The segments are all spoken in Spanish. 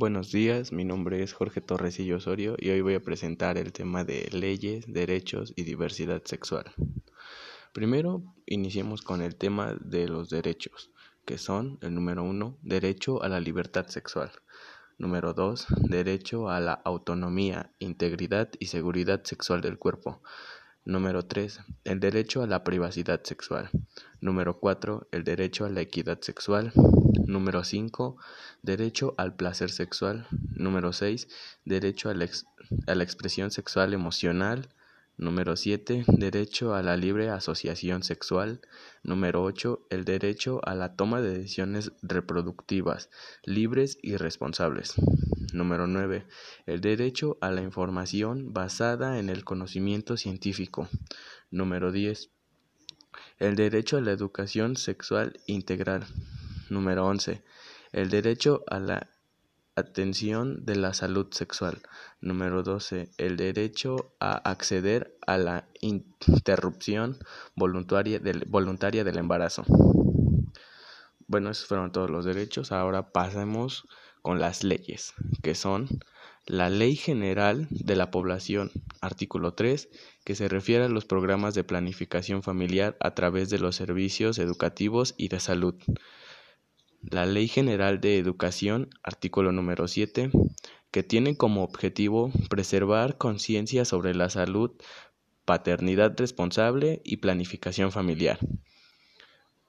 Buenos días, mi nombre es Jorge Torresillo Osorio y hoy voy a presentar el tema de leyes, derechos y diversidad sexual. Primero, iniciemos con el tema de los derechos, que son el número uno, derecho a la libertad sexual. Número dos, derecho a la autonomía, integridad y seguridad sexual del cuerpo. Número 3. El derecho a la privacidad sexual. Número 4. El derecho a la equidad sexual. Número 5. Derecho al placer sexual. Número 6. Derecho a la, a la expresión sexual emocional. Número 7. Derecho a la libre asociación sexual. Número 8. El derecho a la toma de decisiones reproductivas, libres y responsables. Número 9. El derecho a la información basada en el conocimiento científico. Número 10. El derecho a la educación sexual integral. Número 11. El derecho a la atención de la salud sexual. Número 12. El derecho a acceder a la interrupción voluntaria del, voluntaria del embarazo. Bueno, esos fueron todos los derechos. Ahora pasemos con las leyes, que son la Ley General de la Población, artículo 3, que se refiere a los programas de planificación familiar a través de los servicios educativos y de salud. La Ley General de Educación, artículo número 7, que tiene como objetivo preservar conciencia sobre la salud, paternidad responsable y planificación familiar.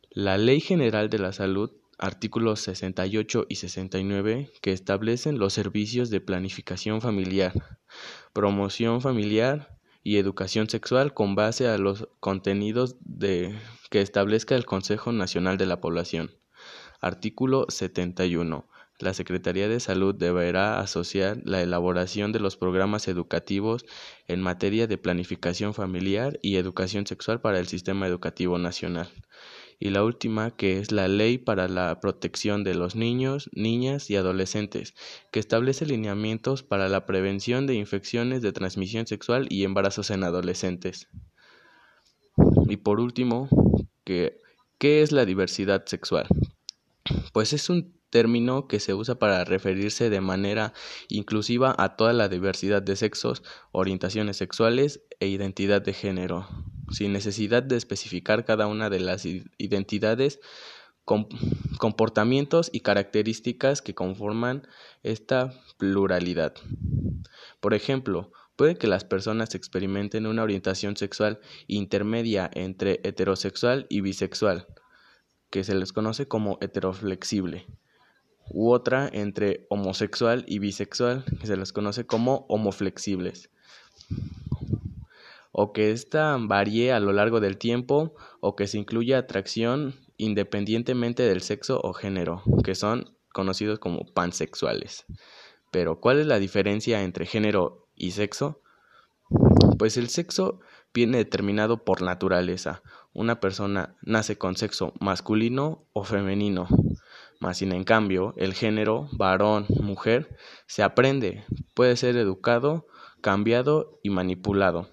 La Ley General de la Salud, artículos 68 y 69, que establecen los servicios de planificación familiar, promoción familiar y educación sexual con base a los contenidos que establezca el Consejo Nacional de la Población. Artículo 71. La Secretaría de Salud deberá asociar la elaboración de los programas educativos en materia de planificación familiar y educación sexual para el sistema educativo nacional. Y la última, que es la Ley para la Protección de los Niños, Niñas y Adolescentes, que establece lineamientos para la prevención de infecciones de transmisión sexual y embarazos en adolescentes. Y por último, ¿qué es la diversidad sexual? Pues es un término que se usa para referirse de manera inclusiva a toda la diversidad de sexos, orientaciones sexuales e identidad de género, sin necesidad de especificar cada una de las identidades, comportamientos y características que conforman esta pluralidad. Por ejemplo, puede que las personas experimenten una orientación sexual intermedia entre heterosexual y bisexual, que se les conoce como heteroflexible, u otra entre homosexual y bisexual, que se les conoce como homoflexibles, o que ésta varíe a lo largo del tiempo o que se incluya atracción independientemente del sexo o género, que son conocidos como pansexuales. Pero, ¿cuál es la diferencia entre género y sexo? Pues el sexo viene determinado por naturaleza. Una persona nace con sexo masculino o femenino, mas sin en cambio el género varón, mujer, se aprende, puede ser educado, cambiado y manipulado.